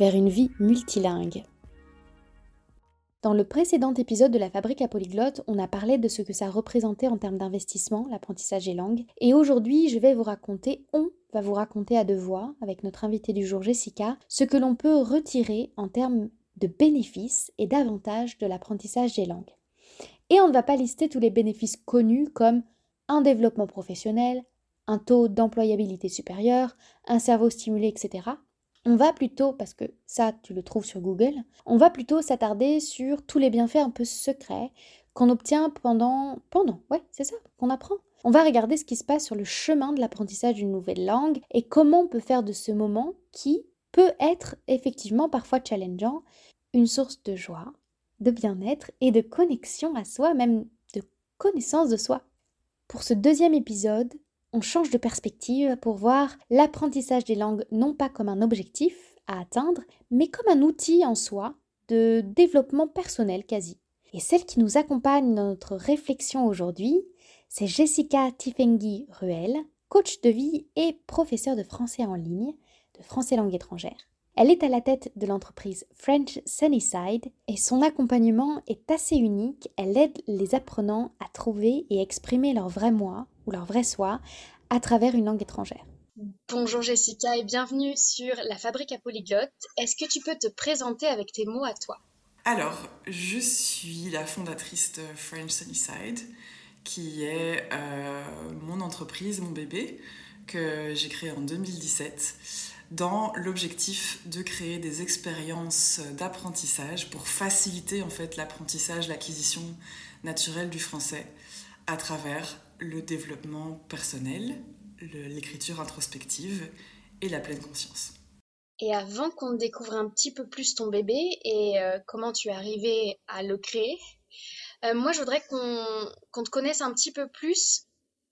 vers une vie multilingue. Dans le précédent épisode de la Fabrique à Polyglotte, on a parlé de ce que ça représentait en termes d'investissement, l'apprentissage des langues. Et aujourd'hui, je vais vous raconter, on va vous raconter à deux voix, avec notre invitée du jour Jessica, ce que l'on peut retirer en termes de bénéfices et d'avantages de l'apprentissage des langues. Et on ne va pas lister tous les bénéfices connus comme un développement professionnel, un taux d'employabilité supérieur, un cerveau stimulé, etc. On va plutôt, parce que ça tu le trouves sur Google, on va plutôt s'attarder sur tous les bienfaits un peu secrets qu'on obtient pendant... Pendant, ouais, c'est ça, qu'on apprend. On va regarder ce qui se passe sur le chemin de l'apprentissage d'une nouvelle langue et comment on peut faire de ce moment qui peut être effectivement parfois challengeant, une source de joie, de bien-être et de connexion à soi, même de connaissance de soi. Pour ce deuxième épisode, on change de perspective pour voir l'apprentissage des langues non pas comme un objectif à atteindre, mais comme un outil en soi de développement personnel quasi. Et celle qui nous accompagne dans notre réflexion aujourd'hui, c'est Jessica Tifengi Ruel, coach de vie et professeure de français en ligne, de français langue étrangère. Elle est à la tête de l'entreprise French Sunnyside et son accompagnement est assez unique. Elle aide les apprenants à trouver et exprimer leur vrai moi ou leur vrai soi à travers une langue étrangère. Bonjour Jessica et bienvenue sur La Fabrique à Polyglotte. Est-ce que tu peux te présenter avec tes mots à toi? Alors, je suis la fondatrice de French Sunnyside, qui est euh, mon entreprise, mon bébé, que j'ai créé en 2017 dans l'objectif de créer des expériences d'apprentissage pour faciliter en fait l'apprentissage, l'acquisition naturelle du français à travers le développement personnel, l'écriture introspective et la pleine conscience. Et avant qu'on découvre un petit peu plus ton bébé et euh, comment tu es arrivé à le créer, euh, moi je voudrais qu'on te connaisse un petit peu plus.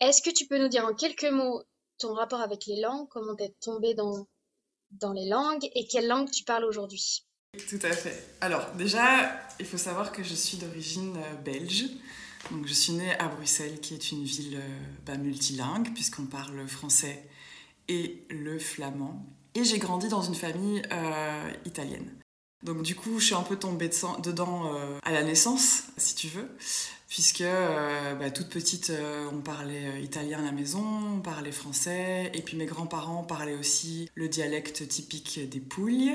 Est-ce que tu peux nous dire en quelques mots ton rapport avec les langues, comment tu es tombé dans, dans les langues et quelle langue tu parles aujourd'hui? Tout à fait. Alors déjà, il faut savoir que je suis d'origine euh, belge. Donc, je suis née à Bruxelles, qui est une ville euh, bah, multilingue, puisqu'on parle français et le flamand. Et j'ai grandi dans une famille euh, italienne. Donc du coup, je suis un peu tombée dedans à la naissance, si tu veux puisque euh, bah, toute petite, euh, on parlait euh, italien à la maison, on parlait français, et puis mes grands-parents parlaient aussi le dialecte typique des Pouilles,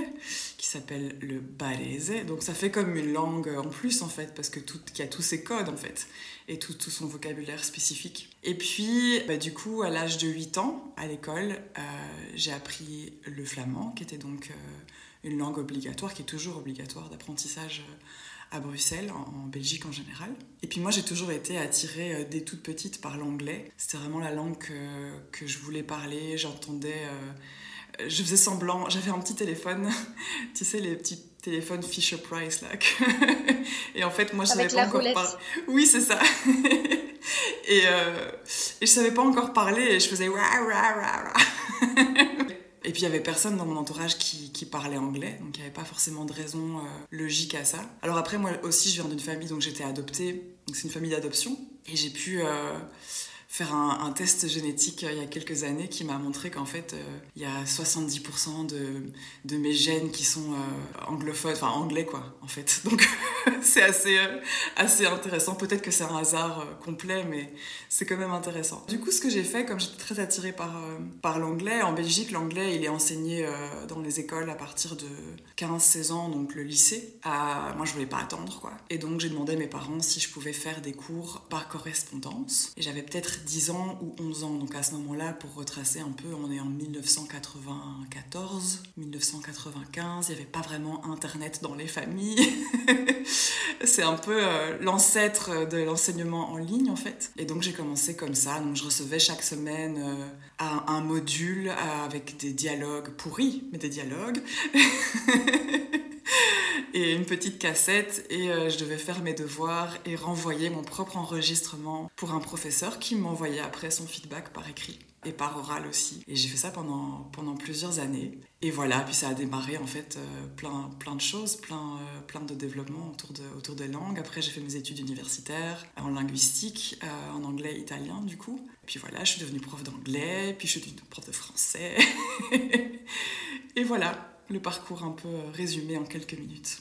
qui s'appelle le barese. Donc ça fait comme une langue en plus, en fait, parce que tout, y a tous ses codes, en fait, et tout, son vocabulaire spécifique. Et puis, bah, du coup, à l'âge de 8 ans, à l'école, j'ai appris le flamand, qui était donc une langue obligatoire, qui est toujours obligatoire d'apprentissage à Bruxelles, en, Belgique en général. Et puis moi, j'ai toujours été attirée euh, dès toute petite par l'anglais. C'était vraiment la langue que, je voulais parler. J'entendais... Euh, je faisais semblant... J'avais un petit téléphone, tu sais, les petits téléphones Fisher Price, là. et en fait, moi, je savais pas encore parler. Oui, c'est ça. et, euh, et je savais pas encore parler et je faisais... Et puis il y avait personne dans mon entourage qui, qui parlait anglais, donc il n'y avait pas forcément de raison euh, logique à ça. Alors après, moi aussi, je viens d'une famille, donc j'étais adoptée, donc c'est une famille d'adoption, et j'ai pu euh, faire un, test génétique euh, il y a quelques années qui m'a montré qu'en fait, il y a 70% de, mes gènes qui sont anglophones, enfin anglais quoi, en fait. Donc c'est assez, assez intéressant. Peut-être que c'est un hasard complet, mais c'est quand même intéressant. Du coup, ce que j'ai fait, comme j'étais très attirée par, par l'anglais, en Belgique, l'anglais, il est enseigné dans les écoles à partir de 15-16 ans, donc le lycée. moi, je voulais pas attendre, quoi. Et donc, j'ai demandé à mes parents si je pouvais faire des cours par correspondance. Et j'avais peut-être 10 ans ou 11 ans. Donc à ce moment-là, pour retracer un peu, on est en 1994, 1995, il n'y avait pas vraiment Internet dans les familles. C'est un peu euh, l'ancêtre de l'enseignement en ligne en fait. Et donc j'ai commencé comme ça. Donc je recevais chaque semaine euh, un, module avec des dialogues pourris, mais des dialogues. et une petite cassette et euh, je devais faire mes devoirs et renvoyer mon propre enregistrement pour un professeur qui m'envoyait après son feedback par écrit et par oral aussi. Et j'ai fait ça pendant, pendant plusieurs années. Et voilà, puis ça a démarré en fait euh, plein, plein de choses, plein, euh, plein de développement autour, de, autour des langues. Après, j'ai fait mes études universitaires en linguistique, en anglais italien du coup. Puis voilà, je suis devenue prof d'anglais, puis je suis devenue prof de français. et voilà, le parcours un peu euh, résumé en quelques minutes.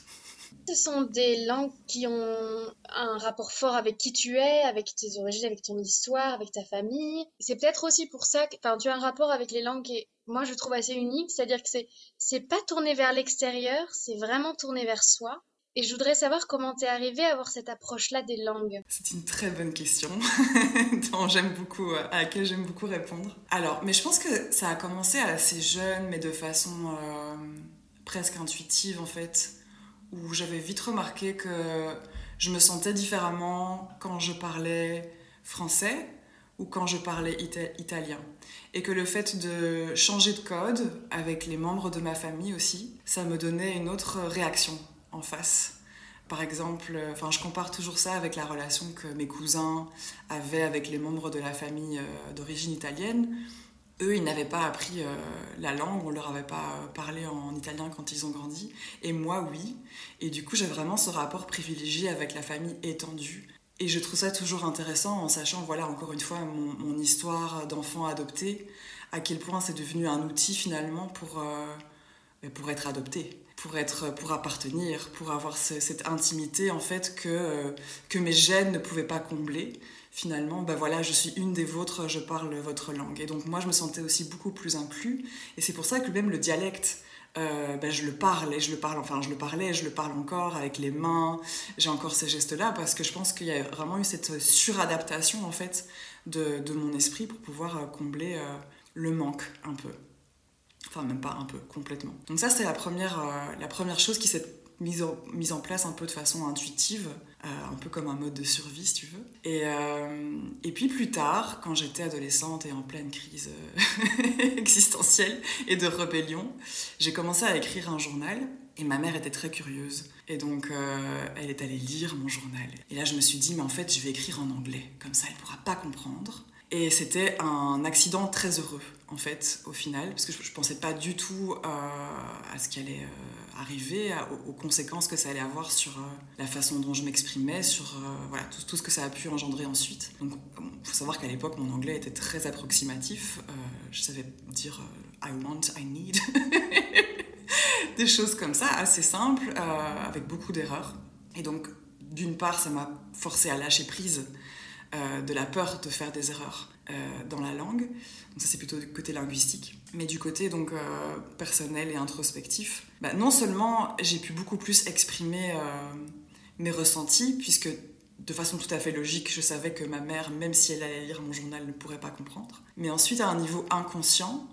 Ce sont des langues qui ont un rapport fort avec qui tu es, avec tes origines, avec ton histoire, avec ta famille. C'est peut-être aussi pour ça que tu as un rapport avec les langues qui moi, je trouve assez unique. C'est-à-dire que c'est, c'est pas tourné vers l'extérieur, c'est vraiment tourné vers soi. Et je voudrais savoir comment tu es arrivé à avoir cette approche-là des langues. C'est une très bonne question euh, à laquelle j'aime beaucoup répondre. Alors, mais je pense que ça a commencé assez jeune, mais de façon euh, presque intuitive en fait, où j'avais vite remarqué que je me sentais différemment quand je parlais français ou quand je parlais italien. Et que le fait de changer de code avec les membres de ma famille aussi, ça me donnait une autre réaction en face. Par exemple, euh, enfin, je compare toujours ça avec la relation que mes cousins avaient avec les membres de la famille euh, d'origine italienne. Eux, ils n'avaient pas appris euh, la langue, on leur avait pas parlé en italien quand ils ont grandi. Et moi, oui. Et du coup, j'ai vraiment ce rapport privilégié avec la famille étendue. Et je trouve ça toujours intéressant en sachant, voilà, encore une fois, mon, histoire d'enfant adopté, à quel point c'est devenu un outil finalement pour, pour être adopté pour être pour appartenir pour avoir cette intimité en fait que euh, que mes gènes ne pouvaient pas combler. Finalement ben voilà je suis une des vôtres je parle votre langue. Et donc moi je me sentais aussi beaucoup plus inclus. Et c'est pour ça que même le dialecte euh, ben je le parle et je le parle enfin je le parlais je le parle encore avec les mains. J'ai encore ces gestes là parce que je pense qu'il y a vraiment eu cette suradaptation en fait de, de mon esprit pour pouvoir euh, combler le manque un peu Enfin, même pas un peu, complètement. Donc ça, c'est la première, euh, la première chose qui s'est mise, mise en place un peu de façon intuitive, euh, un peu comme un mode de survie, si tu veux. Et, euh, et puis plus tard, quand j'étais adolescente et en pleine crise existentielle et de rébellion, j'ai commencé à écrire un journal. Et ma mère était très curieuse. Et donc, elle est allée lire mon journal. Et là, je me suis dit, mais en fait, je vais écrire en anglais. Comme ça, elle ne pourra pas comprendre. Et c'était un accident très heureux, en fait, au final, parce que je ne pensais pas du tout euh, à ce qui allait euh, arriver, aux, conséquences que ça allait avoir sur euh, la façon dont je m'exprimais, sur voilà, tout, tout, ce que ça a pu engendrer ensuite. Donc, il faut savoir qu'à l'époque, mon anglais était très approximatif. je savais dire I want, I need. Des choses comme ça, assez simples, avec beaucoup d'erreurs. Et donc, d'une part, ça m'a forcé à lâcher prise de la peur de faire des erreurs dans la langue. Donc ça c'est plutôt du côté linguistique. Mais du côté donc euh, personnel et introspectif, bah, non seulement j'ai pu beaucoup plus exprimer mes ressentis, puisque de façon tout à fait logique, je savais que ma mère, même si elle allait lire mon journal, ne pourrait pas comprendre. Mais ensuite, à un niveau inconscient,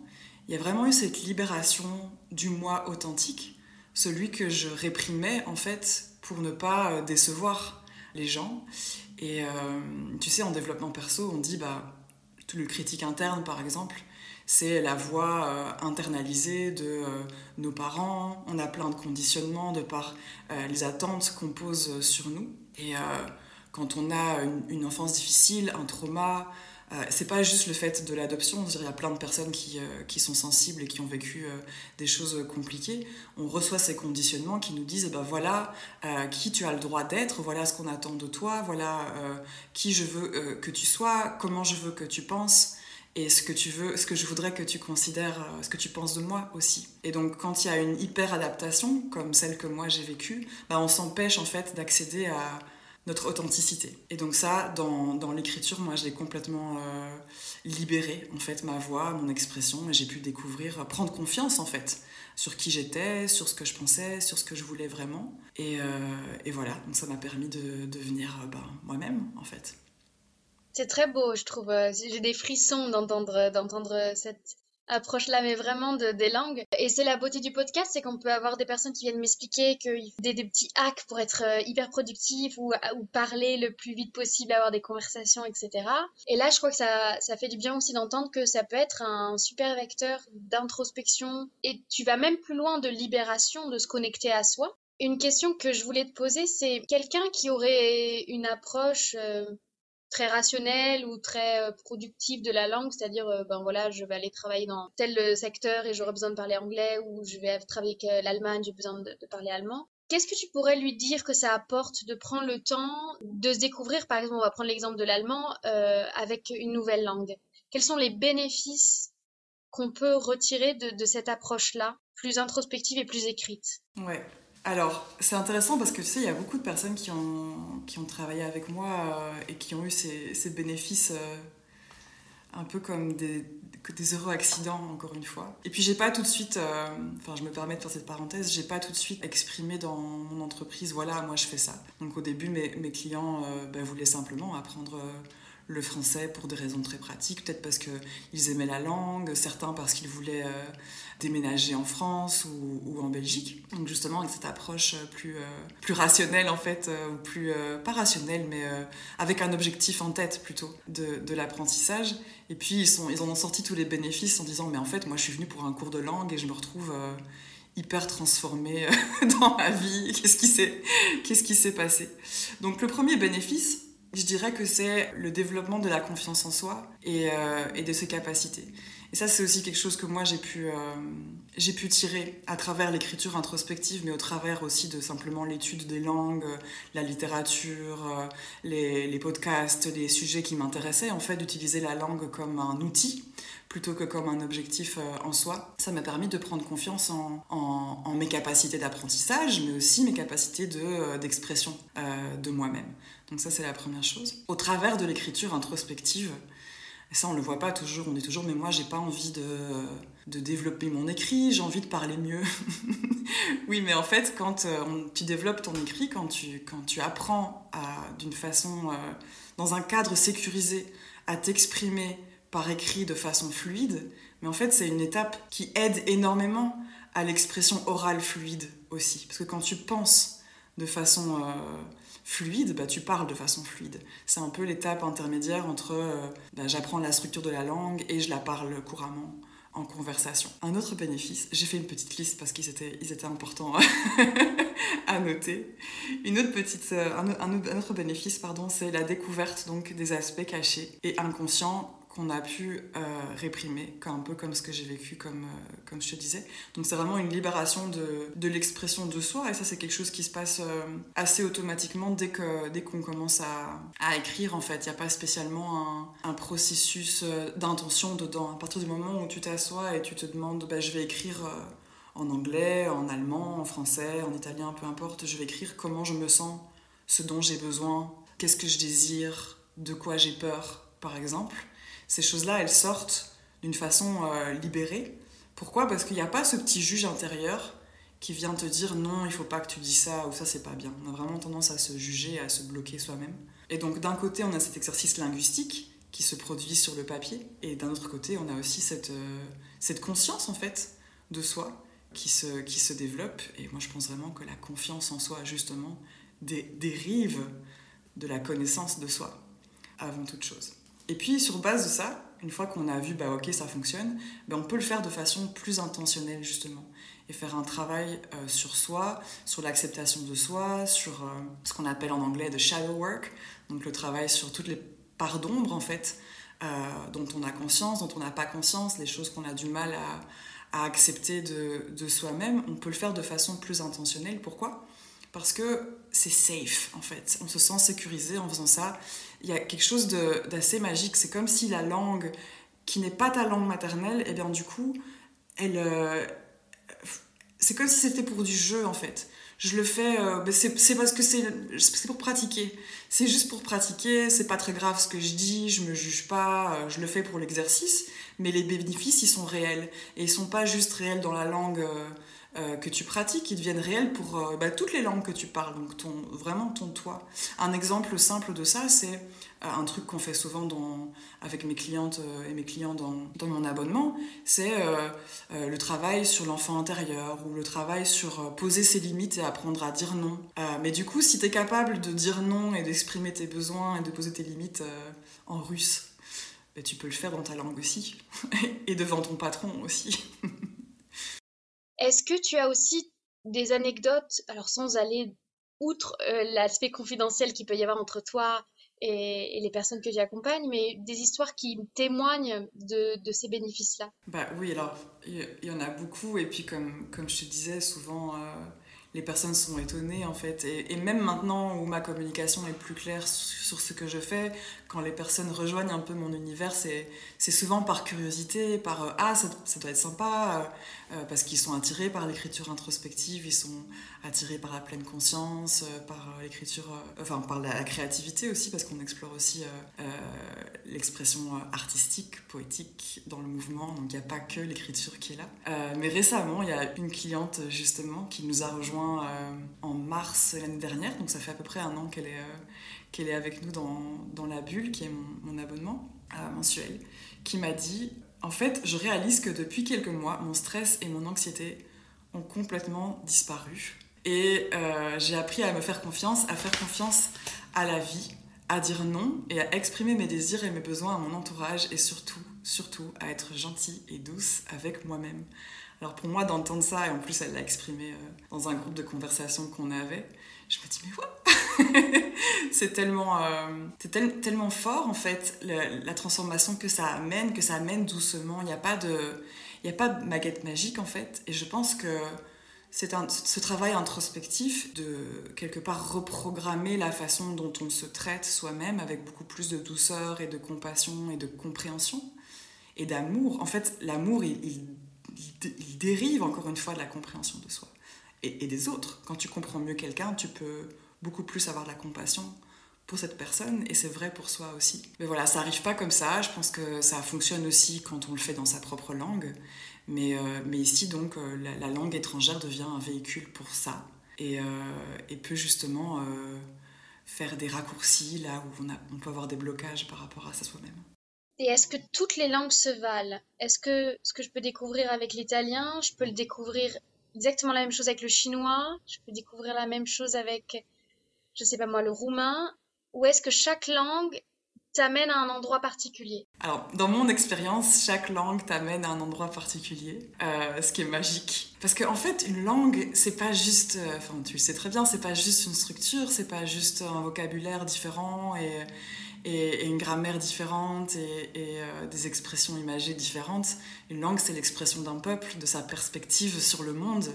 il y a vraiment eu cette libération du moi authentique, celui que je réprimais en fait pour ne pas décevoir les gens et euh, tu sais, en développement perso, on dit, bah, le critique interne, par exemple, c'est la voix euh, internalisée de euh, nos parents. On a plein de conditionnements de par les attentes qu'on pose sur nous. Et quand on a une, enfance difficile, un trauma, euh, c'est pas juste le fait de l'adoption, il y a plein de personnes qui, euh, qui, sont sensibles et qui ont vécu euh, des choses compliquées. On reçoit ces conditionnements qui nous disent bah voilà qui tu as le droit d'être, voilà ce qu'on attend de toi, voilà qui je veux que tu sois, comment je veux que tu penses et ce que tu veux, ce que je voudrais que tu considères, ce que tu penses de moi aussi. Et donc quand il y a une hyper adaptation comme celle que moi j'ai vécue, bah, on s'empêche en fait d'accéder à notre authenticité. Et donc ça, dans, dans l'écriture, moi, j'ai complètement euh, libéré, en fait, ma voix, mon expression, et j'ai pu découvrir, prendre confiance, en fait, sur qui j'étais, sur ce que je pensais, sur ce que je voulais vraiment. Et, euh, et voilà, donc ça m'a permis de devenir ben, moi-même, en fait. C'est très beau, je trouve. J'ai des frissons d'entendre d'entendre cette approche-là, mais vraiment de, des langues. Et c'est la beauté du podcast, c'est qu'on peut avoir des personnes qui viennent m'expliquer qu'il des, des petits hacks pour être euh, hyper productif ou, ou parler le plus vite possible, avoir des conversations, etc. Et là, je crois que ça, ça fait du bien aussi d'entendre que ça peut être un super vecteur d'introspection et tu vas même plus loin de libération, de se connecter à soi. Une question que je voulais te poser, c'est quelqu'un qui aurait une approche euh, très rationnelle ou très euh, productive de la langue, c'est-à-dire, euh, ben voilà, je vais aller travailler dans tel secteur et j'aurai besoin de parler anglais, ou je vais travailler avec l'Allemagne, j'ai besoin de, parler allemand. Qu'est-ce que tu pourrais lui dire que ça apporte de prendre le temps de se découvrir, par exemple, on va prendre l'exemple de l'allemand, avec une nouvelle langue? Quels sont les bénéfices qu'on peut retirer de, cette approche-là, plus introspective et plus écrite? Alors, c'est intéressant parce que tu sais, il y a beaucoup de personnes qui ont, qui ont travaillé avec moi euh, et qui ont eu ces, ces bénéfices euh, un peu comme des, heureux accidents, encore une fois. Et puis, j'ai pas tout de suite, euh, enfin, je me permets de faire cette parenthèse, j'ai pas tout de suite exprimé dans mon entreprise, voilà, moi je fais ça. Donc, au début, mes, clients ben, voulaient simplement apprendre le français pour des raisons très pratiques, peut-être parce qu'ils aimaient la langue, certains parce qu'ils voulaient euh, déménager en France ou, en Belgique. Donc justement avec cette approche plus, euh, plus rationnelle en fait, euh, ou plus, pas rationnelle, mais avec un objectif en tête plutôt de, l'apprentissage. Et puis ils, en ont sorti tous les bénéfices en disant mais en fait moi je suis venue pour un cours de langue et je me retrouve hyper transformée dans ma vie. Qu'est-ce qui s'est passé? Donc le premier bénéfice, je dirais que c'est le développement de la confiance en soi et, euh, de ses capacités. Et ça, c'est aussi quelque chose que moi, j'ai pu, euh, j'ai pu tirer à travers l'écriture introspective, mais au travers aussi de simplement l'étude des langues, la littérature, euh, les, podcasts, les sujets qui m'intéressaient, en fait, d'utiliser la langue comme un outil plutôt que comme un objectif en soi. Ça m'a permis de prendre confiance en, en, mes capacités d'apprentissage, mais aussi mes capacités de, d'expression de moi-même. Donc ça, c'est la première chose. Au travers de l'écriture introspective, et ça, on le voit pas toujours, on est toujours, mais moi, j'ai pas envie de, de développer mon écrit, j'ai envie de parler mieux. oui, mais en fait, quand euh, tu développes ton écrit, quand tu, quand tu apprends d'une façon, euh, dans un cadre sécurisé, à t'exprimer par écrit de façon fluide, mais en fait, c'est une étape qui aide énormément à l'expression orale fluide aussi. Parce que quand tu penses de façon euh, fluide, bah, tu parles de façon fluide. C'est un peu l'étape intermédiaire entre euh, bah, j'apprends la structure de la langue et je la parle couramment en conversation. Un autre bénéfice, j'ai fait une petite liste parce qu'ils étaient, ils étaient importants à noter. Une autre petite, euh, un, autre bénéfice, pardon, c'est la découverte donc des aspects cachés et inconscients qu'on a pu euh, réprimer, un peu comme ce que j'ai vécu, comme, euh, comme je te disais. Donc c'est vraiment une libération de, l'expression de soi, et ça c'est quelque chose qui se passe euh, assez automatiquement dès qu'on commence à, écrire, en fait. Il n'y a pas spécialement un, un processus d'intention dedans. À partir du moment où tu t'assois et tu te demandes, bah, je vais écrire en anglais, en allemand, en français, en italien, peu importe, je vais écrire comment je me sens, ce dont j'ai besoin, qu'est-ce que je désire, de quoi j'ai peur, par exemple ces choses-là, elles sortent d'une façon euh, libérée. Pourquoi? Parce qu'il n'y a pas ce petit juge intérieur qui vient te dire non, il faut pas que tu dis ça ou ça c'est pas bien. On a vraiment tendance à se juger, à se bloquer soi-même. Et donc d'un côté, on a cet exercice linguistique qui se produit sur le papier, et d'un autre côté, on a aussi cette, euh, conscience en fait de soi qui se, qui se développe. Et moi, je pense vraiment que la confiance en soi, justement, dérive de la connaissance de soi avant toute chose. Et puis sur base de ça, une fois qu'on a vu, bah ok, ça fonctionne, bah, on peut le faire de façon plus intentionnelle justement. Et faire un travail euh, sur soi, sur l'acceptation de soi, sur euh, ce qu'on appelle en anglais de shadow work, donc le travail sur toutes les parts d'ombre en fait, euh, dont on a conscience, dont on n'a pas conscience, les choses qu'on a du mal à, accepter de soi-même. On peut le faire de façon plus intentionnelle. Pourquoi? Parce que c'est safe en fait. On se sent sécurisé en faisant ça il y a quelque chose d'assez magique. C'est comme si la langue qui n'est pas ta langue maternelle, et eh bien du coup, elle, euh, c'est comme si c'était pour du jeu en fait. Je le fais, euh, ben, c'est parce que c'est pour pratiquer. C'est juste pour pratiquer, c'est pas très grave ce que je dis, je me juge pas, euh, je le fais pour l'exercice, mais les bénéfices ils sont réels. Et ils sont pas juste réels dans la langue euh, que tu pratiques, ils deviennent réels pour euh, bah, toutes les langues que tu parles, donc ton, vraiment ton toi. Un exemple simple de ça, c'est euh, un truc qu'on fait souvent avec mes clientes et mes clients dans, dans mon abonnement, c'est le travail sur l'enfant intérieur ou le travail sur poser ses limites et apprendre à dire non. mais du coup, si tu es capable de dire non et d'exprimer tes besoins et de poser tes limites en russe, bah, tu peux le faire dans ta langue aussi et devant ton patron aussi. Est-ce que tu as aussi des anecdotes, alors sans aller outre euh, l'aspect confidentiel qu'il peut y avoir entre toi et, les personnes que tu accompagnes, mais des histoires qui témoignent de, ces bénéfices-là? Bah oui, alors il y, en a beaucoup, et puis comme, comme je te disais, souvent euh, les personnes sont étonnées en fait. Et, même maintenant où ma communication est plus claire sur ce que je fais, quand les personnes rejoignent un peu mon univers, c'est souvent par curiosité, par euh, ah, ça, doit être sympa, euh, euh, parce qu'ils sont attirés par l'écriture introspective, ils sont attirés par la pleine conscience, par l'écriture, enfin par la, créativité aussi, parce qu'on explore aussi l'expression artistique, poétique dans le mouvement, donc il n'y a pas que l'écriture qui est là. mais récemment, il y a une cliente justement qui nous a rejoint euh, en mars l'année dernière, donc ça fait à peu près un an qu'elle est, euh, est avec nous dans, dans, la bulle, qui est mon, abonnement euh, mensuel, qui m'a dit, en fait, je réalise que depuis quelques mois, mon stress et mon anxiété ont complètement disparu. Et j'ai appris à me faire confiance, à faire confiance à la vie, à dire non et à exprimer mes désirs et mes besoins à mon entourage et surtout, surtout à être gentille et douce avec moi-même. Alors pour moi, d'entendre ça, et en plus elle l'a exprimé euh, dans un groupe de conversation qu'on avait, je me dis mais quoi C'est tellement, euh, tellement fort en fait la, transformation que ça amène, que ça amène doucement. Il n'y a pas de, il a pas de maguette magique en fait. Et je pense que c'est ce travail introspectif de quelque part reprogrammer la façon dont on se traite soi-même avec beaucoup plus de douceur et de compassion et de compréhension et d'amour. En fait, l'amour, il il, dérive encore une fois de la compréhension de soi et, des autres. Quand tu comprends mieux quelqu'un, tu peux beaucoup plus avoir de la compassion pour cette personne et c'est vrai pour soi aussi. Mais voilà, ça arrive pas comme ça. Je pense que ça fonctionne aussi quand on le fait dans sa propre langue. Mais, euh, ici, donc, euh, la, langue étrangère devient un véhicule pour ça et, euh, peut justement faire des raccourcis là où on, on peut avoir des blocages par rapport à ça soi-même. Et est-ce que toutes les langues se valent? Est-ce que ce que je peux découvrir avec l'italien, je peux le découvrir exactement la même chose avec le chinois Je peux découvrir la même chose avec, je sais pas moi, le roumain? Ou est-ce que chaque langue t'amène à un endroit particulier Alors, dans mon expérience, chaque langue t'amène à un endroit particulier, euh, ce qui est magique. Parce qu'en en fait, une langue, c'est pas juste, euh, enfin, tu le sais très bien, c'est pas juste une structure, c'est pas juste un vocabulaire différent et une grammaire différente et, euh, des expressions imagées différentes. Une langue, c'est l'expression d'un peuple, de sa perspective sur le monde.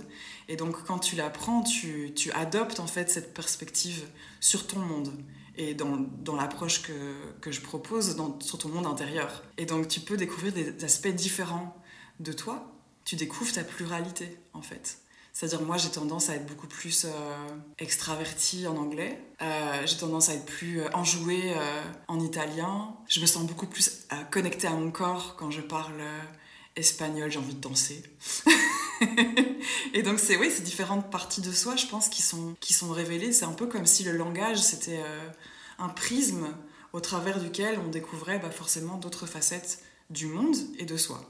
Et donc, quand tu l'apprends, tu, tu adoptes en fait cette perspective sur ton monde et dans, l'approche que, que, je propose sur ton monde intérieur. Et donc, tu peux découvrir des aspects différents de toi. Tu découvres ta pluralité, en fait. C'est-à-dire, moi, j'ai tendance à être beaucoup plus euh, extravertie en anglais. Euh, j'ai tendance à être plus euh, enjouée en italien. Je me sens beaucoup plus connectée à mon corps quand je parle espagnol. J'ai envie de danser. et donc, c'est oui, c'est différentes parties de soi, je pense, qui sont, qui sont révélées. C'est un peu comme si le langage, c'était un prisme au travers duquel on découvrait bah, forcément d'autres facettes du monde et de soi.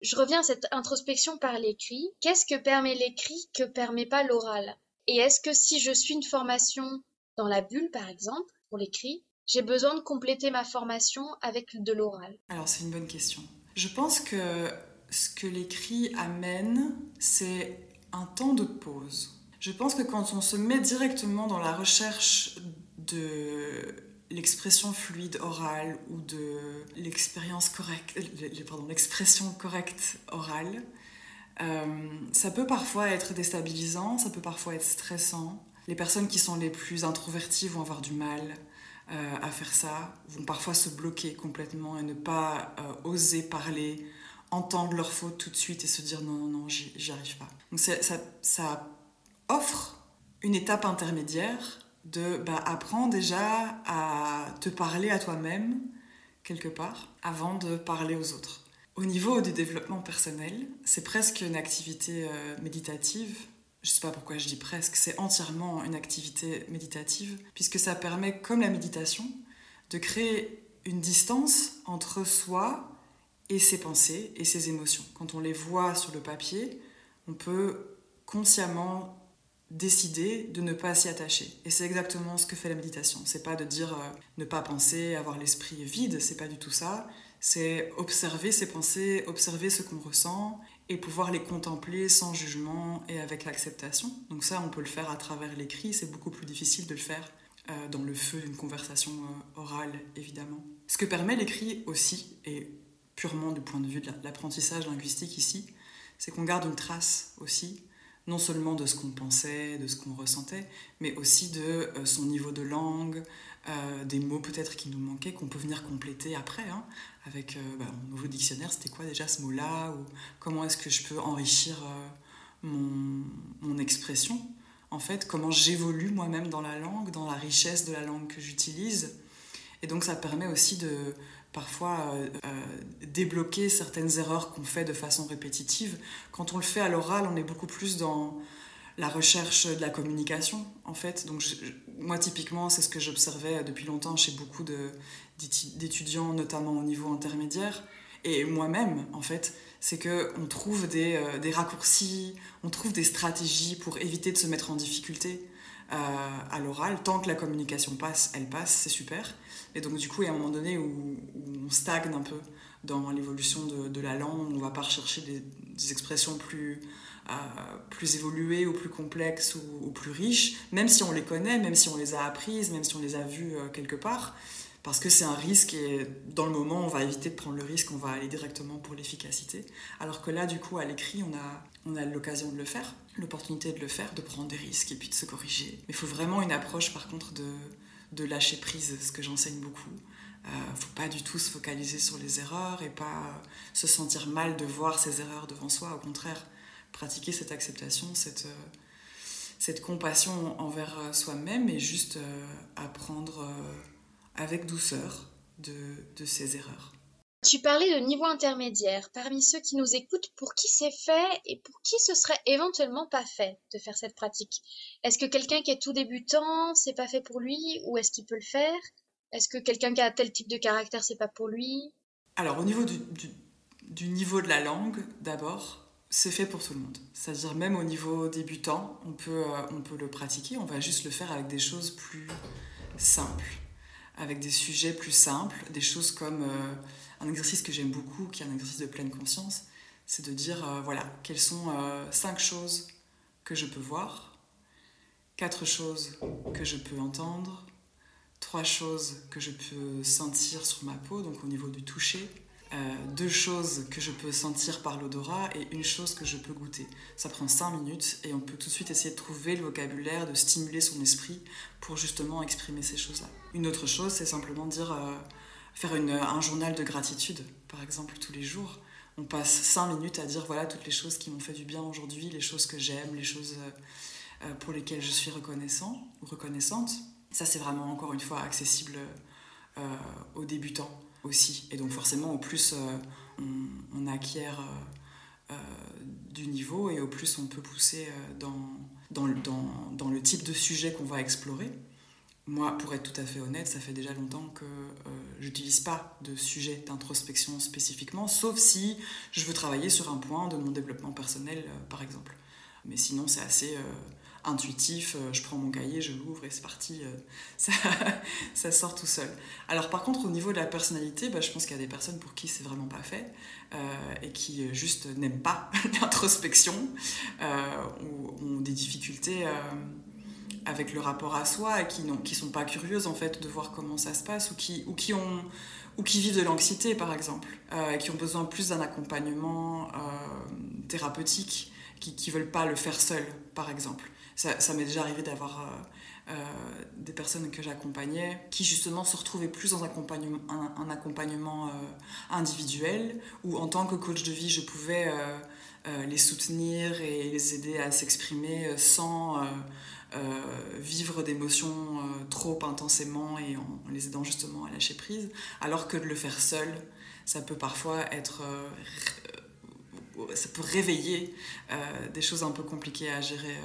Je reviens à cette introspection par l'écrit. Qu'est-ce que permet l'écrit que permet pas l'oral? Et est-ce que si je suis une formation dans la bulle, par exemple, pour l'écrit, j'ai besoin de compléter ma formation avec de l'oral? Alors c'est une bonne question. Je pense que ce que l'écrit amène, c'est un temps de pause. Je pense que quand on se met directement dans la recherche de l'expression fluide orale ou de l'expérience correcte, pardon, l'expression correcte orale, euh, ça peut parfois être déstabilisant, ça peut parfois être stressant. Les personnes qui sont les plus introverties vont avoir du mal à faire ça, vont parfois se bloquer complètement et ne pas oser parler, entendre leur faute tout de suite et se dire non, non, non, j'y arrive pas. Donc ça, ça offre une étape intermédiaire de bah, déjà à te parler à toi-même quelque part avant de parler aux autres. Au niveau du développement personnel, c'est presque une activité euh, méditative. Je ne sais pas pourquoi je dis presque, c'est entièrement une activité méditative, puisque ça permet, comme la méditation, de créer une distance entre soi et ses pensées et ses émotions. Quand on les voit sur le papier, on peut consciemment décider de ne pas s'y attacher. Et c'est exactement ce que fait la méditation. C'est pas de dire euh, ne pas penser, avoir l'esprit vide, c'est pas du tout ça. C'est observer ses pensées, observer ce qu'on ressent et pouvoir les contempler sans jugement et avec acceptation. Donc ça, on peut le faire à travers l'écrit, c'est beaucoup plus difficile de le faire euh, dans le feu d'une conversation euh, orale, évidemment. Ce que permet l'écrit aussi, et purement du point de vue de l'apprentissage linguistique ici, c'est qu'on garde une trace aussi, non seulement de ce qu'on pensait, de ce qu'on ressentait, mais aussi de euh, son niveau de langue, des mots peut-être qui nous manquaient, qu'on peut venir compléter après, hein, avec bah, mon nouveau dictionnaire, c'était quoi déjà ce mot-là, ou comment est-ce que je peux enrichir mon, mon expression? En fait, comment j'évolue moi-même dans la langue, dans la richesse de la langue que j'utilise. Et donc ça permet aussi de parfois euh, euh, débloquer certaines erreurs qu'on fait de façon répétitive. Quand on le fait à l'oral, on est beaucoup plus dans la recherche de la communication, en fait. Donc moi, typiquement, c'est ce que j'observais depuis longtemps chez beaucoup d'étudiants, notamment au niveau intermédiaire. Et moi-même, en fait, c'est qu'on trouve des, euh, des, raccourcis, on trouve des stratégies pour éviter de se mettre en difficulté à l'oral. Tant que la communication passe, elle passe, c'est super. Et donc du coup, il y a un moment donné où, on stagne un peu dans l'évolution de, la langue, on va pas rechercher des, expressions plus, euh, plus évoluées ou plus complexes ou, plus riches, même si on les connaît, même si on les a apprises, même si on les a vues quelque part parce que c'est un risque et dans le moment, on va éviter de prendre le risque, on va aller directement pour l'efficacité. Alors que là, du coup, à l'écrit, on a, on a l'occasion de le faire, l'opportunité de le faire, de prendre des risques et puis de se corriger. Mais il faut vraiment une approche, par contre, de, de lâcher prise, ce que j'enseigne beaucoup. Il euh, ne faut pas du tout se focaliser sur les erreurs et pas se sentir mal de voir ces erreurs devant soi. Au contraire, pratiquer cette acceptation, cette, euh, cette compassion envers euh, soi-même et juste apprendre avec douceur de, de ces erreurs. Tu parlais de niveau intermédiaire. Parmi ceux qui nous écoutent, pour qui c'est fait et pour qui ce serait éventuellement pas fait de faire cette pratique? Est-ce que quelqu'un qui est tout débutant, c'est pas fait pour lui ou est-ce qu'il peut le faire? Est-ce que quelqu'un qui a tel type de caractère, c'est pas pour lui? Alors, au niveau du, niveau de la langue, d'abord, c'est fait pour tout le monde. C'est-à-dire, même au niveau débutant, on peut, euh, on peut le pratiquer. On va juste le faire avec des choses plus simples avec des sujets plus simples, des choses comme euh, un exercice que j'aime beaucoup, qui est un exercice de pleine conscience, c'est de dire, euh, voilà, quelles sont euh, cinq choses que je peux voir, quatre choses que je peux entendre, trois choses que je peux sentir sur ma peau, donc au niveau du toucher, euh, deux choses que je peux sentir par l'odorat et une chose que je peux goûter. Ça prend cinq minutes et on peut tout de suite essayer de trouver le vocabulaire, de stimuler son esprit pour justement exprimer ces choses-là. Une autre chose, c'est simplement dire, euh, faire un journal de gratitude, par exemple, tous les jours. On passe cinq minutes à dire voilà toutes les choses qui m'ont fait du bien aujourd'hui, les choses que j'aime, les choses euh, pour lesquelles je suis reconnaissant reconnaissante. Ça, c'est vraiment encore une fois accessible aux débutants Et donc forcément, au plus euh, on, acquiert euh, euh, du niveau et au plus on peut pousser dans, dans, le type de sujet qu'on va explorer. Moi, pour être tout à fait honnête, ça fait déjà longtemps que je n'utilise pas de sujet d'introspection spécifiquement, sauf si je veux travailler sur un point de mon développement personnel, par exemple. Mais sinon, c'est assez intuitif, euh, je prends mon cahier, je l'ouvre et c'est parti, euh, ça, sort tout seul. Alors par contre au niveau de la personnalité, bah, je pense qu'il y a des personnes pour qui c'est vraiment pas fait euh, et qui juste n'aiment pas l'introspection ou ont des difficultés avec le rapport à soi et qui ne sont pas curieuses en fait de voir comment ça se passe ou qui, vivent de l'anxiété par exemple et qui ont besoin plus d'un accompagnement thérapeutique qui ne veulent pas le faire seul par exemple ça, m'est déjà arrivé d'avoir euh, euh, des personnes que j'accompagnais qui justement se retrouvaient plus dans un accompagnement, euh, individuel où en tant que coach de vie je pouvais les soutenir et les aider à s'exprimer sans vivre d'émotions trop intensément et en, les aidant justement à lâcher prise. Alors que de le faire seul ça peut parfois être ça peut réveiller des choses un peu compliquées à gérer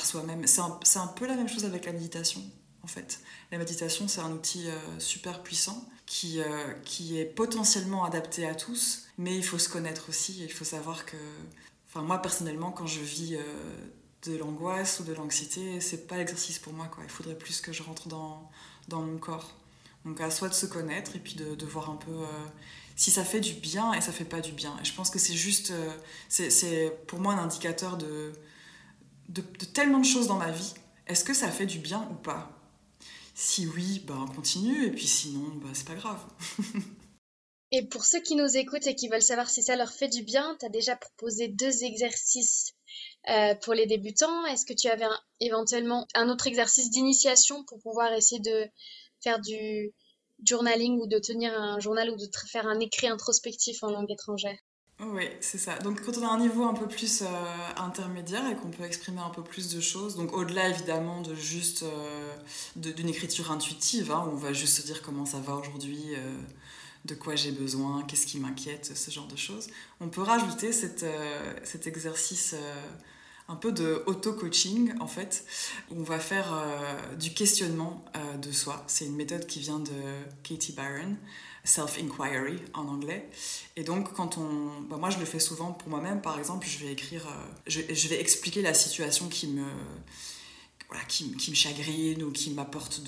soi-même. C'est un, peu la même chose avec la méditation, en fait. La méditation, c'est un outil euh, super puissant qui, euh, qui est potentiellement adapté à tous, mais il faut se connaître aussi. Il faut savoir que, enfin, moi personnellement, quand je vis euh, de l'angoisse ou de l'anxiété, c'est pas l'exercice pour moi. Quoi. Il faudrait plus que je rentre dans, dans mon corps. Donc à soit de se connaître et puis de, voir un peu si ça fait du bien et ça fait pas du bien. Et je pense que c'est juste, c'est pour moi un indicateur de, de, tellement de choses dans ma vie. Est-ce que ça fait du bien ou pas? Si oui, ben continue, et puis sinon, ben, c'est pas grave. et pour ceux qui nous écoutent et qui veulent savoir si ça leur fait du bien, tu as déjà proposé deux exercices euh, pour les débutants. Est-ce que tu avais éventuellement un autre exercice d'initiation pour pouvoir essayer de faire du, journaling ou de tenir un journal ou de faire un écrit introspectif en langue étrangère? Oui, c'est ça. Donc quand on a un niveau un peu plus euh, intermédiaire et qu'on peut exprimer un peu plus de choses, donc au-delà évidemment de juste euh, d'une écriture intuitive, hein, où on va juste se dire comment ça va aujourd'hui, euh, de quoi j'ai besoin, qu'est-ce qui m'inquiète, ce genre de choses, on peut rajouter cet exercice un peu de auto-coaching en fait, où on va faire du questionnement de soi. C'est une méthode qui vient de Katie Byron, self-inquiry en anglais. Et donc quand on... Bah, moi je le fais souvent pour moi-même, par exemple, je vais écrire, euh, je, vais expliquer la situation qui me... Voilà, qui, qui me chagrine ou qui m'apporte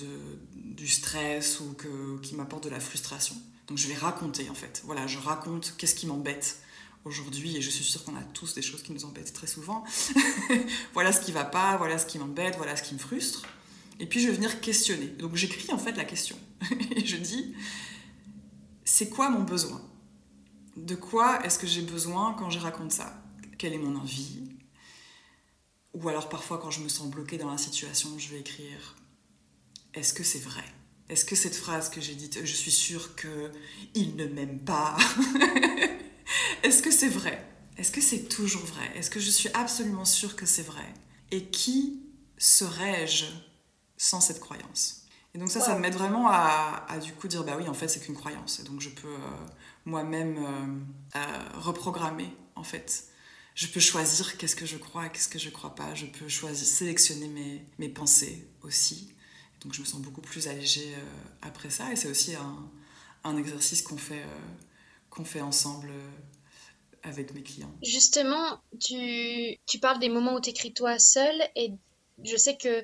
du stress ou que, qui m'apporte de la frustration. Donc je vais raconter en fait. Voilà, je raconte qu'est-ce qui m'embête aujourd'hui, et je suis sûre qu'on a tous des choses qui nous embêtent très souvent. voilà ce qui va pas, voilà ce qui m'embête, voilà ce qui me frustre. Et puis je vais venir questionner. Donc j'écris en fait la question. et je dis, c'est quoi mon besoin? De quoi est-ce que j'ai besoin quand je raconte ça? Quelle est mon envie? Ou alors parfois quand je me sens bloquée dans la situation, je vais écrire, est-ce que c'est vrai? Est-ce que cette phrase que j'ai dite, je suis sûre qu'il ne m'aime pas Est-ce que c'est vrai? Est-ce que c'est toujours vrai? Est-ce que je suis absolument sûre que c'est vrai? Et qui serais-je sans cette croyance? Et donc ça, ça m'aide vraiment à, du coup dire, bah oui, en fait, c'est qu'une croyance. Et donc je peux euh, moi-même euh, euh, reprogrammer, en fait. Je peux choisir qu'est-ce que je crois qu'est-ce que je crois pas. Je peux choisir, sélectionner mes, mes pensées aussi. Donc je me sens beaucoup plus allégée après ça. Et c'est aussi un, un exercice qu'on fait, qu'on fait ensemble avec mes clients. Justement, tu, tu parles des moments où tu écris toi seul et je sais que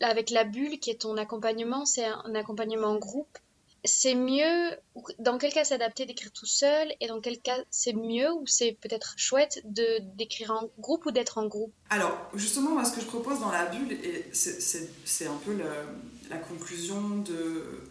avec la bulle qui est ton accompagnement, c'est un accompagnement en groupe. C'est mieux, dans quel cas c'est adapté d'écrire tout seul et dans quel cas c'est mieux ou c'est peut-être chouette de d'écrire en groupe ou d'être en groupe? Alors justement, moi ce que je propose dans la bulle, c'est un peu la conclusion de,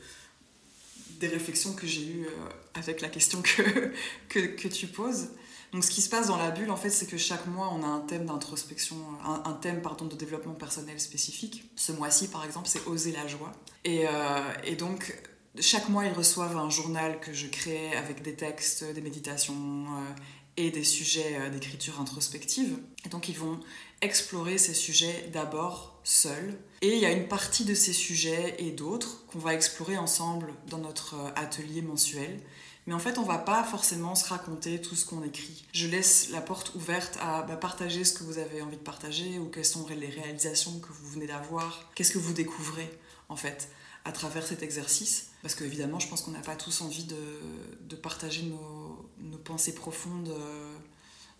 des réflexions que j'ai eues euh, avec la question que, que, que tu poses. Donc ce qui se passe dans la bulle, en fait, c'est que chaque mois, on a un thème d'introspection, un, thème pardon, de développement personnel spécifique. Ce mois-ci, par exemple, c'est Oser la joie. Et, euh, et, donc, chaque mois, ils reçoivent un journal que je crée avec des textes, des méditations euh, et des sujets euh, d'écriture introspective. Et donc, ils vont explorer ces sujets d'abord seuls. Et il y a une partie de ces sujets et d'autres qu'on va explorer ensemble dans notre atelier mensuel mais en fait, on va pas forcément se raconter tout ce qu'on écrit. Je laisse la porte ouverte à bah, partager ce que vous avez envie de partager ou quelles sont les réalisations que vous venez d'avoir. Qu'est-ce que vous découvrez, en fait, à travers cet exercice? Parce qu'évidemment, je pense qu'on n'a pas tous envie de, de partager nos, nos, pensées profondes euh,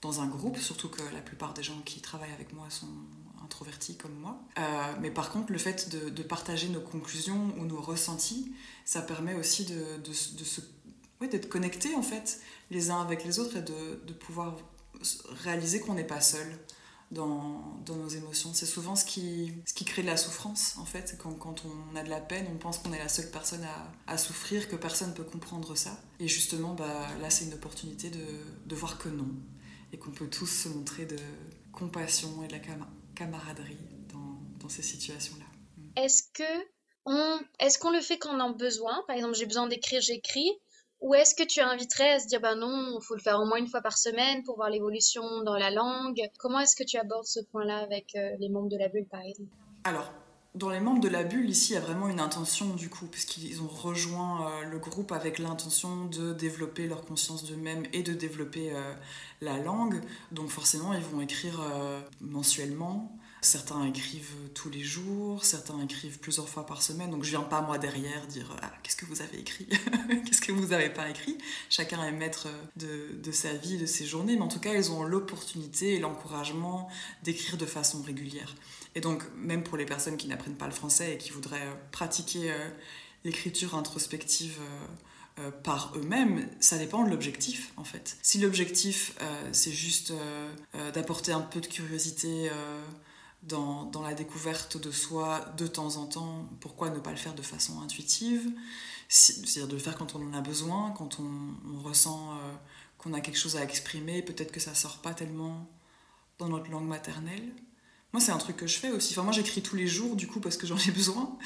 dans un groupe, surtout que la plupart des gens qui travaillent avec moi sont comme moi. Euh, mais par contre, le fait de, partager nos conclusions ou nos ressentis, ça permet aussi de, se d'être connectés en fait les uns avec les autres et de, pouvoir réaliser qu'on n'est pas seul dans, nos émotions. C'est souvent ce qui, ce qui crée de la souffrance en fait. Quand, on a de la peine, on pense qu'on est la seule personne à, souffrir, que personne ne peut comprendre ça. Et justement, bah, là c'est une opportunité de, de, voir que non et qu'on peut tous se montrer de compassion et de la camaraderie dans, dans ces situations-là. Est-ce que on, est-ce qu'on le fait quand on en a besoin? Par exemple, j'ai besoin d'écrire, j'écris. Ou est-ce que tu inviterais à se dire, bah non, il faut le faire au moins une fois par semaine pour voir l'évolution dans la langue? Comment est-ce que tu abordes ce point-là avec euh, les membres de la bulle, par exemple? Alors, dans les membres de la bulle, ici, il y a vraiment une intention du coup, puisqu'ils ont rejoint euh, le groupe avec l'intention de développer leur conscience d'eux-mêmes et de développer euh, la langue. Donc forcément, ils vont écrire mensuellement. Certains écrivent tous les jours, certains écrivent plusieurs fois par semaine. Donc je viens pas moi derrière dire ah, qu'est-ce que vous avez écrit, qu'est-ce que vous n'avez pas écrit? Chacun est maître de, de, sa vie, de ses journées, mais en tout cas ils ont l'opportunité et l'encouragement d'écrire de façon régulière. Et donc même pour les personnes qui n'apprennent pas le français et qui voudraient euh, pratiquer euh, l'écriture introspective euh, par eux-mêmes, ça dépend de l'objectif en fait. Si l'objectif c'est juste d'apporter un peu de curiosité dans, dans, la découverte de soi de temps en temps, pourquoi ne pas le faire de façon intuitive? C'est-à-dire de le faire quand on en a besoin, quand on, on ressent qu'on a quelque chose à exprimer, peut-être que ça sort pas tellement dans notre langue maternelle. Moi, c'est un truc que je fais aussi. Enfin, moi, j'écris tous les jours, du coup, parce que j'en ai besoin.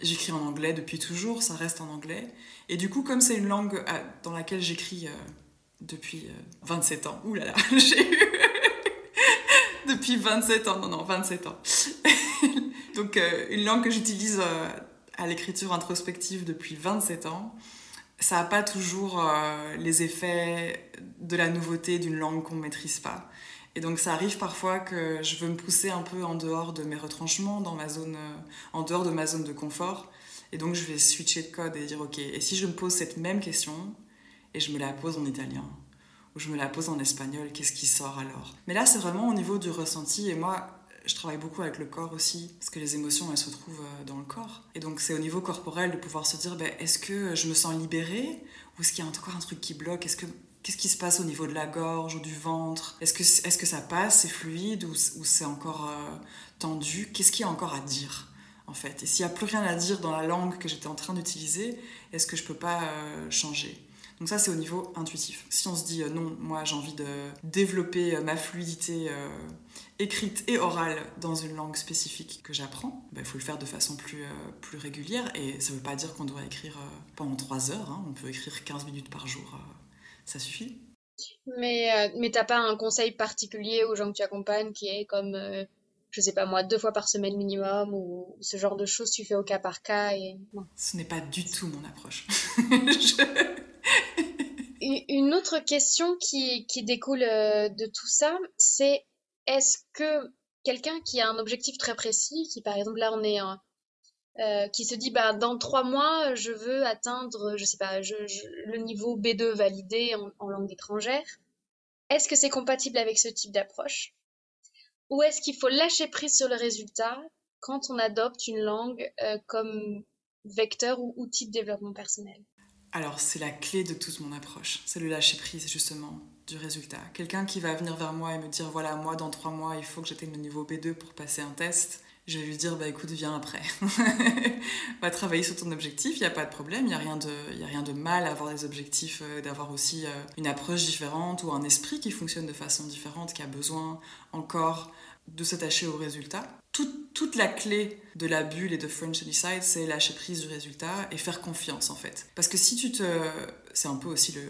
J'écris en anglais depuis toujours, ça reste en anglais. Et du coup, comme c'est une langue euh, dans laquelle j'écris euh, depuis 27 euh, ans, ouh là là, j'ai eu. depuis 27 ans, non, non, 27 ans. Donc, une langue que j'utilise à l'écriture introspective depuis 27 ans. Ça n'a pas toujours les effets de la nouveauté d'une langue qu'on ne maîtrise pas. Et donc ça arrive parfois que je veux me pousser un peu en dehors de mes retranchements, dans ma zone, euh, en dehors de ma zone de confort. Et donc je vais switcher de code et dire ok, et si je me pose cette même question et je me la pose en italien ou je me la pose en espagnol, qu'est-ce qui sort alors? Mais là c'est vraiment au niveau du ressenti et moi je travaille beaucoup avec le corps aussi, parce que les émotions, elles se trouvent euh, dans le corps. Et donc, c'est au niveau corporel de pouvoir se dire, ben, est-ce que je me sens libérée Ou est-ce qu'il y a encore un truc qui bloque? Est-ce que Qu'est-ce qui se passe au niveau de la gorge ou du ventre? Est-ce que, est que ça passe, c'est fluide ou, c'est encore euh, tendu? Qu'est-ce qu'il y a encore à dire en fait? Et s'il n'y a plus rien à dire dans la langue que j'étais en train d'utiliser, est-ce que je ne peux pas euh, changer? Donc ça, c'est au niveau intuitif. Si on se dit euh, non, moi j'ai envie de développer ma fluidité écrite et orale dans une langue spécifique que j'apprends, il ben, faut le faire de façon plus, plus régulière. Et ça ne veut pas dire qu'on doit écrire pendant 3 heures. Hein. On peut écrire 15 minutes par jour ça suffit? Mais, euh, mais t'as pas un conseil particulier aux gens que tu accompagnes qui est comme, euh, je sais pas moi, deux fois par semaine minimum ou ce genre de choses tu fais au cas par cas et... Ce n'est pas du tout mon approche. Une autre question qui, qui découle euh, de tout ça, c'est est-ce que quelqu'un qui a un objectif très précis, qui par exemple là on est en, euh, qui se dit bah dans trois mois je veux atteindre je sais pas le niveau B2 validé en, langue étrangère. Est-ce que c'est compatible avec ce type d'approche? Ou est-ce qu'il faut lâcher prise sur le résultat quand on adopte une langue euh, comme vecteur ou outil de développement personnel? Alors c'est la clé de toute mon approche c'est le lâcher prise justement du résultat. Quelqu'un qui va venir vers moi et me dire voilà moi dans trois mois il faut que j'atteigne le niveau B2 pour passer un test je vais lui dire bah écoute viens après. Va travailler sur ton objectif il n'y a pas de problème il n'y a rien de a rien de mal à avoir des objectifs euh, d'avoir aussi euh, une approche différente ou un esprit qui fonctionne de façon différente qui a besoin encore de s'attacher au résultat. Toute, toute, la clé de la bulle et de French Decide c'est lâcher prise du résultat et faire confiance en fait. Parce que si tu te c'est un peu aussi le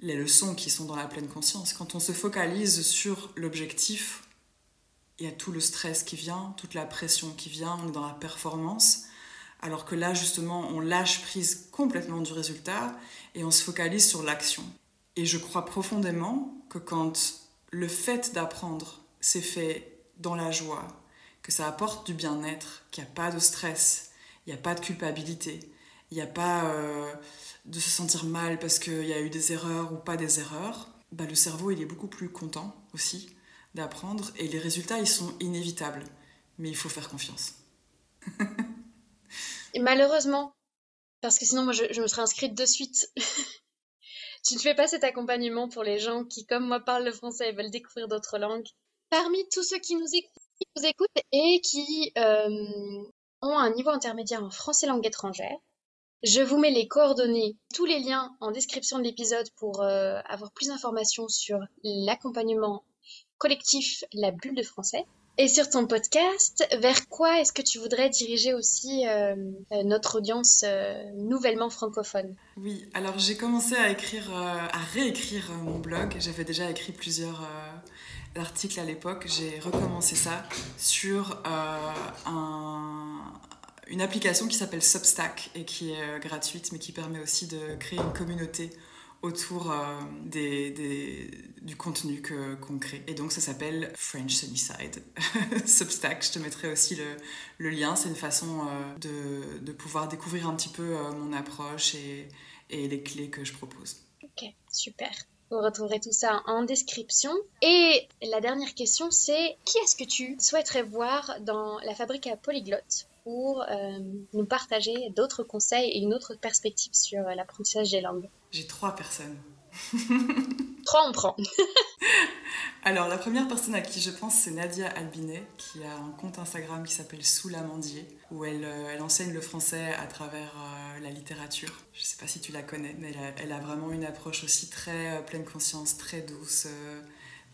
les leçons qui sont dans la pleine conscience. Quand on se focalise sur l'objectif il y a tout le stress qui vient, toute la pression qui vient, on est dans la performance. Alors que là, justement, on lâche prise complètement du résultat et on se focalise sur l'action. Et je crois profondément que quand le fait d'apprendre s'est fait dans la joie, que ça apporte du bien-être, qu'il n'y a pas de stress, il n'y a pas de culpabilité, il n'y a pas euh, de se sentir mal parce qu'il y a eu des erreurs ou pas des erreurs, bah, le cerveau il est beaucoup plus content aussi d'apprendre et les résultats, ils sont inévitables. Mais il faut faire confiance. et malheureusement, parce que sinon, moi, je, me serais inscrite de suite. tu ne fais pas cet accompagnement pour les gens qui, comme moi, parlent le français et veulent découvrir d'autres langues. Parmi tous ceux qui nous écoutent, et qui euh, ont un niveau intermédiaire en français langue étrangère, je vous mets les coordonnées, tous les liens en description de l'épisode pour euh, avoir plus d'informations sur l'accompagnement collectif La Bulle de Français. Et sur ton podcast, vers quoi est-ce que tu voudrais diriger aussi euh, euh, notre audience euh, nouvellement francophone? Oui, alors j'ai commencé à écrire, à réécrire mon blog. J'avais déjà écrit plusieurs articles à l'époque. J'ai recommencé ça sur une application qui s'appelle Substack et qui est gratuite, mais qui permet aussi de créer une communauté autour euh, des, du contenu qu'on crée. Et donc ça s'appelle French Sunnyside. Substack, je te mettrai aussi le, lien. C'est une façon euh, de, de, pouvoir découvrir un petit peu euh, mon approche et, et les clés que je propose. Ok, super. Vous retrouverez tout ça en description. Et la dernière question, c'est qui est-ce que tu souhaiterais voir dans la fabrique à polyglotte pour nous partager d'autres conseils et une autre perspective sur l'apprentissage des langues? J'ai trois personnes. trois, on prend. Alors, la première personne à qui je pense, c'est Nadia Albinet, qui a un compte Instagram qui s'appelle Sous l'amandier, où elle, euh, elle, enseigne le français à travers la littérature. Je ne sais pas si tu la connais, mais elle a, elle a vraiment une approche aussi très pleine conscience, très douce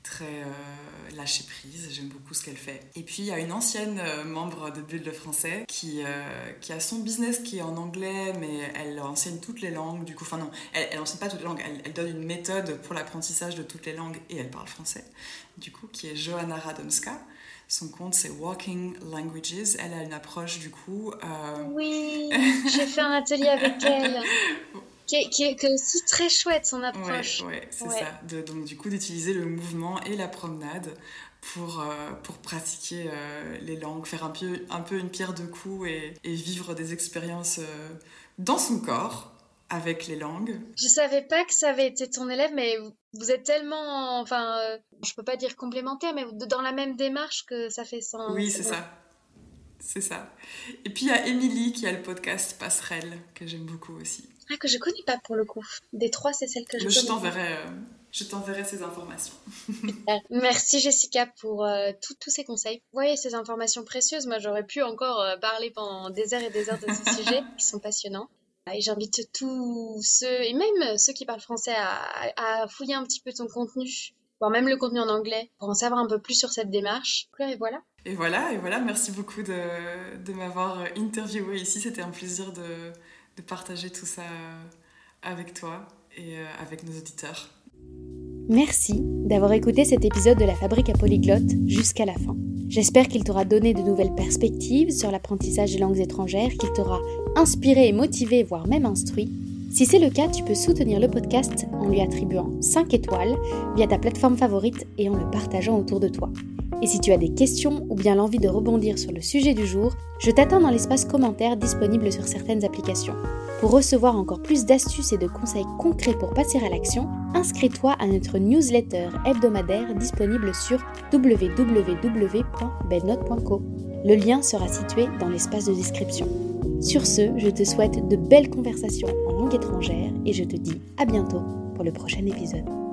très euh, lâcher prise, j'aime beaucoup ce qu'elle fait. Et puis il y a une ancienne euh, membre de Bulle de français qui, euh, qui a son business qui est en anglais, mais elle enseigne toutes les langues, du coup, enfin non, elle, elle enseigne pas toutes les langues, elle, donne une méthode pour l'apprentissage de toutes les langues et elle parle français, du coup, qui est Johanna Radomska. Son compte c'est Walking Languages. Elle a une approche du coup. Oui, j'ai fait un atelier avec elle. Qui est, qui aussi très chouette son approche. Oui, ouais, c'est ça. De, donc du coup d'utiliser le mouvement et la promenade pour, euh, pour pratiquer euh, les langues, faire un peu, un peu une pierre de coups et, et vivre des expériences euh, dans son corps avec les langues. Je savais pas que ça avait été ton élève, mais vous êtes tellement, enfin, je peux pas dire complémentaire, mais dans la même démarche que ça fait sens. Oui, c'est ça. C'est ça. Et puis il y a Émilie qui a le podcast Passerelle, que j'aime beaucoup aussi. Ah, que je connais pas pour le coup. Des trois, c'est celle que je, je T'enverrai, euh, je t'enverrai ces informations. Merci Jessica pour euh, tous ces conseils. Oui, ces informations précieuses. Moi, j'aurais pu encore euh, parler pendant des heures et des heures de ces sujets qui sont passionnants. Et j'invite tous ceux, et même ceux qui parlent français, à, à fouiller un petit peu ton contenu, voire même le contenu en anglais, pour en savoir un peu plus sur cette démarche. Et voilà. Et voilà, et voilà, merci beaucoup de, de m'avoir interviewé ici. C'était un plaisir de, de, partager tout ça avec toi et euh, avec nos auditeurs. Merci d'avoir écouté cet épisode de la Fabrique à Polyglotte jusqu'à la fin. J'espère qu'il t'aura donné de nouvelles perspectives sur l'apprentissage des langues étrangères, qu'il t'aura inspiré et motivé, voire même instruit. Si c'est le cas, tu peux soutenir le podcast en lui attribuant 5 étoiles via ta plateforme favorite et en le partageant autour de toi. Et si tu as des questions ou bien l'envie de rebondir sur le sujet du jour, je t'attends dans l'espace commentaire disponible sur certaines applications. Pour recevoir encore plus d'astuces et de conseils concrets pour passer à l'action, inscris-toi à notre newsletter hebdomadaire disponible sur www.belnote.co. Le lien sera situé dans l'espace de description. Sur ce, je te souhaite de belles conversations en langue étrangère et je te dis à bientôt pour le prochain épisode.